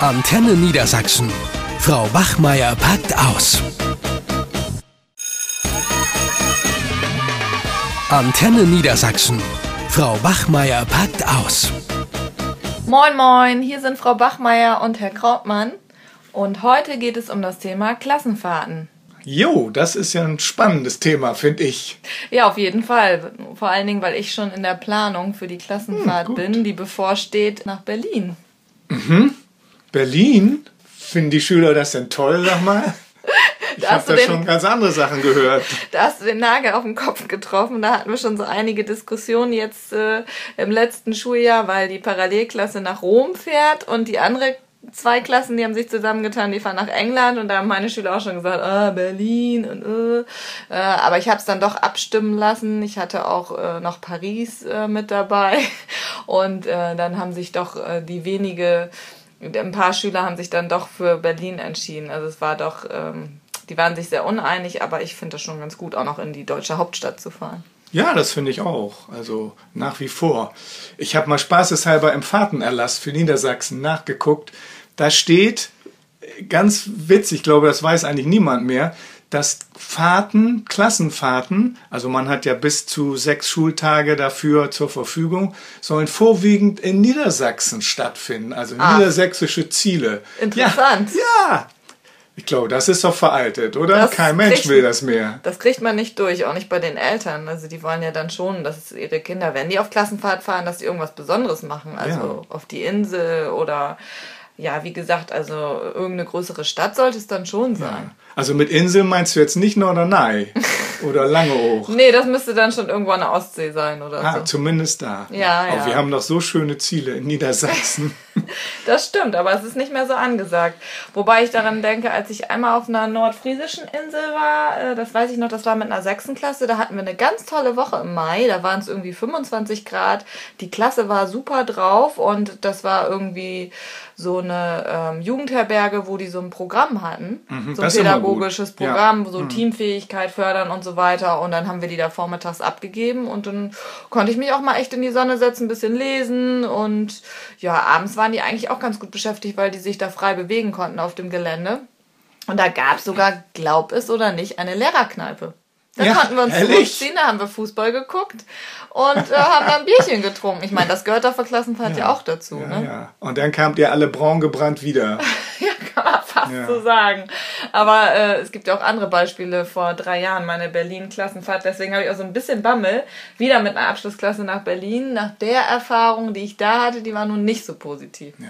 Antenne Niedersachsen. Frau Wachmeier packt aus. Antenne Niedersachsen. Frau Wachmeier packt aus. Moin, moin, hier sind Frau Bachmeier und Herr Krautmann. Und heute geht es um das Thema Klassenfahrten. Jo, das ist ja ein spannendes Thema, finde ich. Ja, auf jeden Fall. Vor allen Dingen, weil ich schon in der Planung für die Klassenfahrt Hm, bin, die bevorsteht nach Berlin. Berlin, finden die Schüler das denn toll, sag mal? Ich Da habe da den- schon ganz andere Sachen gehört. Da hast du den Nagel auf den Kopf getroffen. Da hatten wir schon so einige Diskussionen jetzt äh, im letzten Schuljahr, weil die Parallelklasse nach Rom fährt und die andere zwei Klassen, die haben sich zusammengetan, die fahren nach England und da haben meine Schüler auch schon gesagt, ah, Berlin und äh. äh aber ich habe es dann doch abstimmen lassen. Ich hatte auch äh, noch Paris äh, mit dabei und äh, dann haben sich doch äh, die wenige ein paar Schüler haben sich dann doch für Berlin entschieden. Also es war doch, ähm, die waren sich sehr uneinig, aber ich finde das schon ganz gut, auch noch in die deutsche Hauptstadt zu fahren. Ja, das finde ich auch. Also nach wie vor. Ich habe mal spaßeshalber im Fahrtenerlass für Niedersachsen nachgeguckt. Da steht, ganz witzig, ich glaube, das weiß eigentlich niemand mehr, dass Fahrten, Klassenfahrten, also man hat ja bis zu sechs Schultage dafür zur Verfügung, sollen vorwiegend in Niedersachsen stattfinden, also Ah. niedersächsische Ziele. Interessant. Ja, ja. Ich glaube, das ist doch veraltet, oder? Das Kein Mensch kriegt- will das mehr. Das kriegt man nicht durch, auch nicht bei den Eltern. Also die wollen ja dann schon, dass ihre Kinder, wenn die auf Klassenfahrt fahren, dass sie irgendwas Besonderes machen. Also auf die Insel oder ja, wie gesagt, also irgendeine größere Stadt sollte es dann schon sein. Also mit Insel meinst du jetzt nicht Norderney oder Langeoog? Nee, das müsste dann schon irgendwo an der Ostsee sein oder Ah, so. zumindest da. Ja, Aber ja. wir haben doch so schöne Ziele in Niedersachsen. Das stimmt, aber es ist nicht mehr so angesagt. Wobei ich daran denke, als ich einmal auf einer nordfriesischen Insel war, äh, das weiß ich noch, das war mit einer Sechsenklasse, da hatten wir eine ganz tolle Woche im Mai, da waren es irgendwie 25 Grad, die Klasse war super drauf und das war irgendwie so eine ähm, Jugendherberge, wo die so ein Programm hatten, so ein Mhm, immer gut. pädagogisches Ja. Mhm. Programm, so Teamfähigkeit fördern und so weiter und dann haben wir die da vormittags abgegeben und dann konnte ich mich auch mal echt in die Sonne setzen, ein bisschen lesen und ja, abends waren die eigentlich auch ganz gut beschäftigt, weil die sich da frei bewegen konnten auf dem Gelände. Und da gab es sogar, glaub es oder nicht, eine Lehrerkneipe. Da Ja, konnten wir uns zurückziehen, da haben wir Fußball geguckt und äh, haben dann Bierchen getrunken. Ich meine, das gehört doch für Klassenfahrt ja, auch dazu. ja, ne? ja. Und dann kamt ihr alle braun gebrannt wieder. Ja, kann man fast Ja. so sagen. Aber äh, es gibt ja auch andere Beispiele vor drei Jahren, meine Berlin-Klassenfahrt. Deswegen habe ich auch so ein bisschen Bammel. Wieder mit einer Abschlussklasse nach Berlin. Nach der Erfahrung, die ich da hatte, die war nun nicht so positiv. Ja.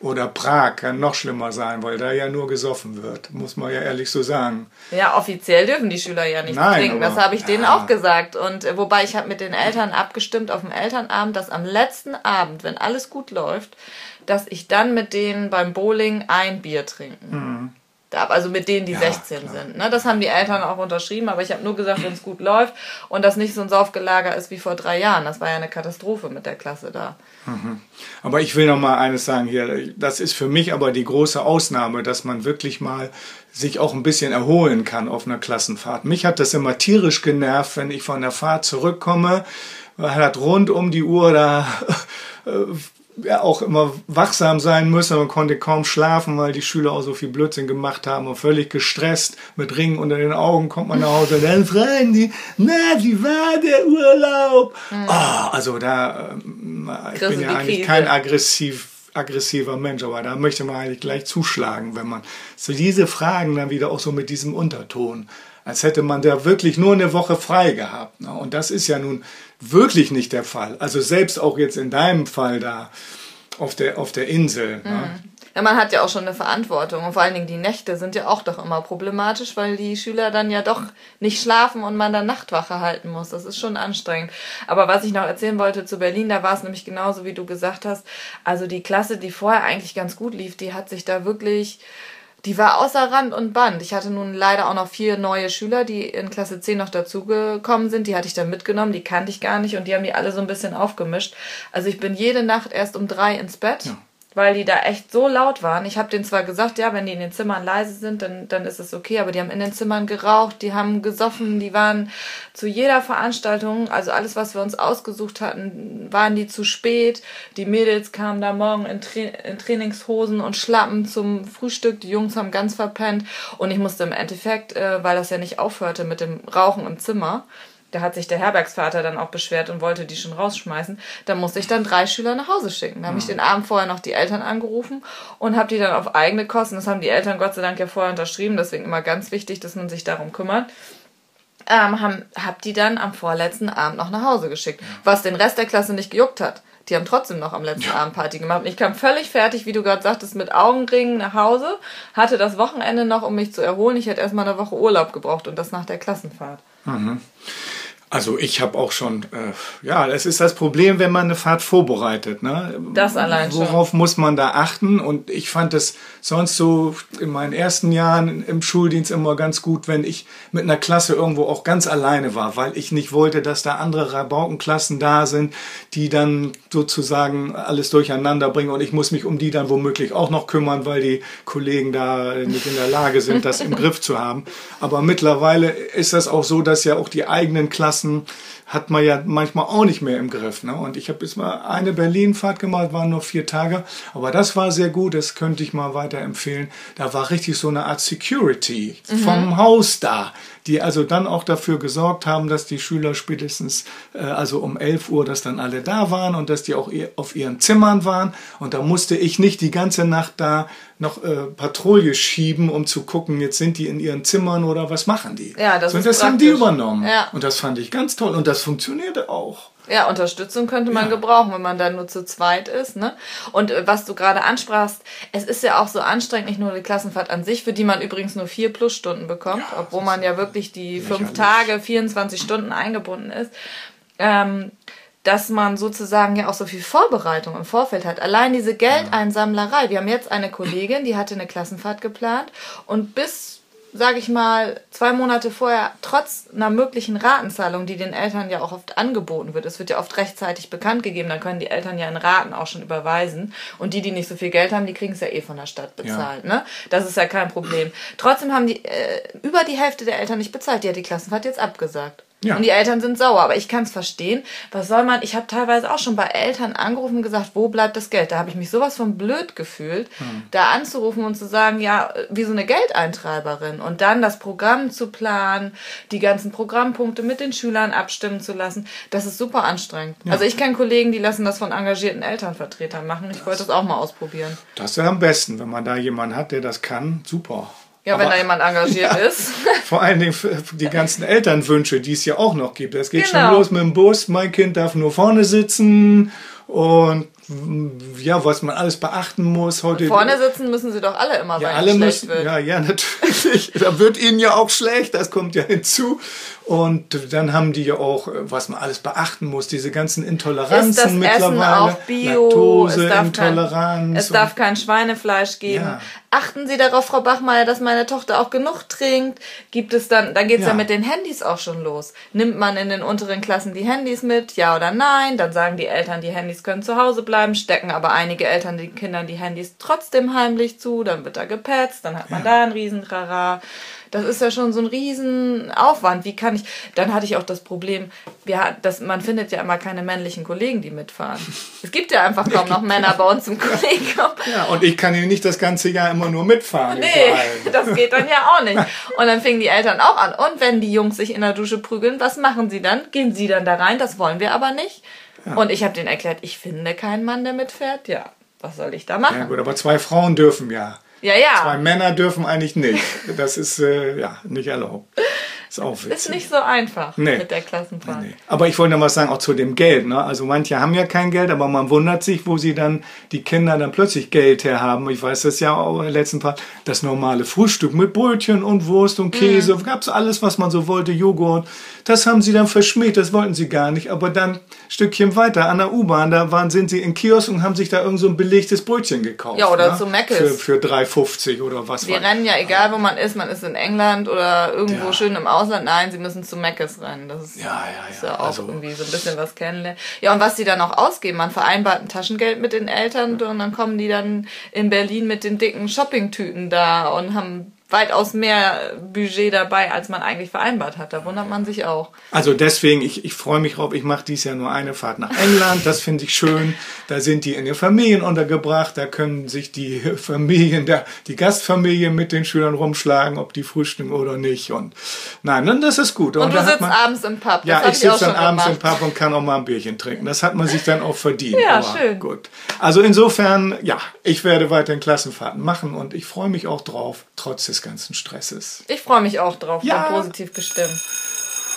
Oder Prag kann noch schlimmer sein, weil da ja nur gesoffen wird. Muss man ja ehrlich so sagen. Ja, offiziell dürfen die Schüler ja nicht Nein, trinken. Das habe ich denen ja. auch gesagt. Und äh, wobei ich habe mit den Eltern abgestimmt auf dem Elternabend, dass am letzten Abend, wenn alles gut läuft, dass ich dann mit denen beim Bowling ein Bier trinken darf. Also mit denen, die Mhm. Ja, 16 klar. sind. Ne? Das haben die Eltern auch unterschrieben, aber ich habe nur gesagt, wenn es gut läuft und das nicht so ein Saufgelager ist wie vor drei Jahren. Das war ja eine Katastrophe mit der Klasse da. Aber ich will noch mal eines sagen hier. Das ist für mich aber die große Ausnahme, dass man wirklich mal sich auch ein bisschen erholen kann auf einer Klassenfahrt. Mich hat das immer tierisch genervt, wenn ich von der Fahrt zurückkomme. Man hat rund um die Uhr da äh, auch immer wachsam sein müssen. Man konnte kaum schlafen, weil die Schüler auch so viel Blödsinn gemacht haben und völlig gestresst mit Ringen unter den Augen kommt man nach Hause. Und dann fragen die, na, wie war der Urlaub? Ah, also da, ähm, ich bin ja eigentlich Krise. kein aggressiv, aggressiver Mensch, aber da möchte man eigentlich gleich zuschlagen, wenn man so diese Fragen dann wieder auch so mit diesem Unterton, als hätte man da wirklich nur eine Woche frei gehabt. Ne? Und das ist ja nun wirklich nicht der Fall. Also selbst auch jetzt in deinem Fall da auf der, auf der Insel. Ne? Ja, man hat ja auch schon eine Verantwortung und vor allen Dingen die Nächte sind ja auch doch immer problematisch, weil die Schüler dann ja doch nicht schlafen und man dann Nachtwache halten muss. Das ist schon anstrengend. Aber was ich noch erzählen wollte zu Berlin, da war es nämlich genauso, wie du gesagt hast. Also die Klasse, die vorher eigentlich ganz gut lief, die hat sich da wirklich die war außer Rand und Band. Ich hatte nun leider auch noch vier neue Schüler, die in Klasse 10 noch dazugekommen sind. Die hatte ich dann mitgenommen, die kannte ich gar nicht und die haben die alle so ein bisschen aufgemischt. Also ich bin jede Nacht erst um drei ins Bett. Weil die da echt so laut waren. Ich habe denen zwar gesagt, ja, wenn die in den Zimmern leise sind, dann, dann ist es okay, aber die haben in den Zimmern geraucht, die haben gesoffen, die waren zu jeder Veranstaltung, also alles, was wir uns ausgesucht hatten, waren die zu spät. Die Mädels kamen da morgen in, Tra in Trainingshosen und Schlappen zum Frühstück, die Jungs haben ganz verpennt und ich musste im Endeffekt, äh, weil das ja nicht aufhörte mit dem Rauchen im Zimmer, da hat sich der Herbergsvater dann auch beschwert und wollte die schon rausschmeißen. Da musste ich dann drei Schüler nach Hause schicken. Da habe ich den Abend vorher noch die Eltern angerufen und habe die dann auf eigene Kosten, das haben die Eltern Gott sei Dank ja vorher unterschrieben, deswegen immer ganz wichtig, dass man sich darum kümmert, ähm, haben, hab die dann am vorletzten Abend noch nach Hause geschickt, was den Rest der Klasse nicht gejuckt hat. Die haben trotzdem noch am letzten Abend Party gemacht. Und ich kam völlig fertig, wie du gerade sagtest, mit Augenringen nach Hause, hatte das Wochenende noch, um mich zu erholen. Ich hätte erstmal eine Woche Urlaub gebraucht und das nach der Klassenfahrt. Mhm. Also ich habe auch schon, äh, ja, es ist das Problem, wenn man eine Fahrt vorbereitet. Ne? Das allein schon. Worauf muss man da achten? Und ich fand es sonst so in meinen ersten Jahren im Schuldienst immer ganz gut, wenn ich mit einer Klasse irgendwo auch ganz alleine war, weil ich nicht wollte, dass da andere Rabaukenklassen da sind, die dann sozusagen alles durcheinander bringen und ich muss mich um die dann womöglich auch noch kümmern, weil die Kollegen da nicht in der Lage sind, das im Griff zu haben. Aber mittlerweile ist das auch so, dass ja auch die eigenen Klassen lassen hat man ja manchmal auch nicht mehr im Griff. Ne? Und ich habe jetzt mal eine Berlin-Fahrt gemacht, waren nur vier Tage, aber das war sehr gut, das könnte ich mal weiterempfehlen. Da war richtig so eine Art Security mhm. vom Haus da, die also dann auch dafür gesorgt haben, dass die Schüler spätestens, äh, also um 11 Uhr, dass dann alle da waren und dass die auch auf ihren Zimmern waren. Und da musste ich nicht die ganze Nacht da noch äh, Patrouille schieben, um zu gucken, jetzt sind die in ihren Zimmern oder was machen die. Ja, das so, ist das haben die übernommen. Ja. Und das fand ich ganz toll. Und das funktionierte auch. Ja, Unterstützung könnte man Ja. gebrauchen, wenn man dann nur zu zweit ist. Ne? Und äh, was du gerade ansprachst, es ist ja auch so anstrengend, nicht nur die Klassenfahrt an sich, für die man übrigens nur vier Plusstunden bekommt, Ja, obwohl das man ja wirklich die fünf. Tage, 24 Stunden eingebunden ist. Ähm, dass man sozusagen ja auch so viel Vorbereitung im Vorfeld hat. Allein diese Geldeinsammlerei. Wir haben jetzt eine Kollegin, die hatte eine Klassenfahrt geplant und bis, sage ich mal, zwei Monate vorher, trotz einer möglichen Ratenzahlung, die den Eltern ja auch oft angeboten wird, es wird ja oft rechtzeitig bekannt gegeben, dann können die Eltern ja in Raten auch schon überweisen und die, die nicht so viel Geld haben, die kriegen es ja eh von der Stadt bezahlt. Ne? Das ist ja kein Problem. Trotzdem haben die äh, über die Hälfte der Eltern nicht bezahlt. Die hat die Klassenfahrt jetzt abgesagt. Ja. Und die Eltern sind sauer, aber ich kann es verstehen. Was soll man? Ich habe teilweise auch schon bei Eltern angerufen und gesagt, wo bleibt das Geld? Da habe ich mich sowas von blöd gefühlt, Hm. da anzurufen und zu sagen, ja, wie so eine Geldeintreiberin und dann das Programm zu planen, die ganzen Programmpunkte mit den Schülern abstimmen zu lassen. Das ist super anstrengend. Also ich kenne Kollegen, die lassen das von engagierten Elternvertretern machen. Ich wollte das auch mal ausprobieren. Das ist am besten, wenn man da jemanden hat, der das kann. Super. Ja, wenn Aber da jemand engagiert ist. Vor allen Dingen die ganzen Elternwünsche, die es ja auch noch gibt. Es geht Genau. schon los mit dem Bus. Mein Kind darf nur vorne sitzen und ja, was man alles beachten muss heute. Vorne sitzen müssen sie doch alle immer, Ja, weil alle müssen, wird. ja, ja, natürlich. da wird ihnen ja auch schlecht, das kommt ja hinzu. Und dann haben die ja auch, was man alles beachten muss, diese ganzen Intoleranzen Ist das Essen mittlerweile. auch Bio? Laktose, es darf Intoleranz. Kein, es darf kein Schweinefleisch geben. Ja. Achten Sie darauf, Frau Bachmeier, dass meine Tochter auch genug trinkt. Gibt es dann, dann geht's ja. Ja. mit den Handys auch schon los. Nimmt man in den unteren Klassen die Handys mit, ja oder nein? Dann sagen die Eltern, die Handys können zu Hause bleiben, stecken aber einige Eltern den Kindern die Handys trotzdem heimlich zu, dann wird da gepetzt, dann hat man da einen riesen Trara. Das ist ja schon so ein riesen Aufwand. Wie kann ich, dann hatte ich auch das Problem, wir, hat- das, man findet ja immer keine männlichen Kollegen, die mitfahren. Es gibt ja einfach kaum noch Männer bei uns im Kollegium. Ja, und ich kann hier nicht das ganze Jahr immer nur mitfahren. Nee, das geht dann ja auch nicht. Und dann fingen die Eltern auch an. Und wenn die Jungs sich in der Dusche prügeln, was machen sie dann? Gehen sie dann da rein? Das wollen wir aber nicht. Und ich habe denen erklärt, ich finde keinen Mann, der mitfährt. Ja, was soll ich da Ja machen? gut, aber zwei Frauen dürfen ja. Ja, Zwei ja. Männer dürfen eigentlich nicht. Das ist äh, ja nicht erlaubt. Ist auch witzig. Ist nicht so einfach Nee. mit der Klassenfahrt. Nee. Aber ich wollte noch was sagen, auch zu dem Geld. Ne? Also manche haben ja kein Geld, aber man wundert sich, wo sie dann, die Kinder dann plötzlich Geld her haben. Ich weiß das ja auch in der letzten Part. Das normale Frühstück mit Brötchen und Wurst und Käse, Mhm. gab's alles, was man so wollte, Joghurt. Das haben sie dann verschmäht, das wollten sie gar nicht. Aber dann ein Stückchen weiter an der U-Bahn, da waren, sind sie in Kiosk und haben sich da irgend so ein belegtes Brötchen gekauft. Ja, oder ne? zu Meckes. Für, für 3,50 oder was Wir rennen ja, egal wo man ist, man ist in England oder irgendwo Ja. schön im Ausland? Nein, sie müssen zu Meckes rennen. Das ist Ja, ja, ist ja. ja auch Also- irgendwie so ein bisschen was kennenlernen. Ja, und was die dann auch ausgeben, man vereinbart ein Taschengeld mit den Eltern und dann kommen die dann in Berlin mit den dicken Shoppingtüten da und haben weitaus mehr Budget dabei, als man eigentlich vereinbart hat. Da wundert man sich auch. Also deswegen, ich, ich freue mich drauf. Ich mache dies Jahr nur eine Fahrt nach England. Das finde ich schön. Da sind die in ihren Familien untergebracht. Da können sich die Familien, der, die Gastfamilien mit den Schülern rumschlagen, ob die frühstücken oder nicht. Und nein, dann das ist gut. Und, du da hat sitzt man- abends im Pub. Das Ja, hab ich sitze dann abends im gemacht. Pub und kann auch mal ein Bierchen trinken. Das hat man sich dann auch verdient. Ja, Aber schön. Gut. Also insofern, ja, ich werde weiterhin Klassenfahrten machen und ich freue mich auch drauf, trotz des ganzen Stresses. Ich freue mich auch drauf. Ja. Bin positiv gestimmt.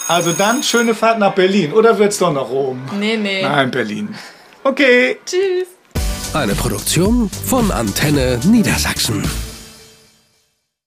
Also dann schöne Fahrt nach Berlin. Oder wird's doch nach Rom? Nee, nee. Nein, Berlin. Okay. Tschüss. Eine Produktion von Antenne Niedersachsen.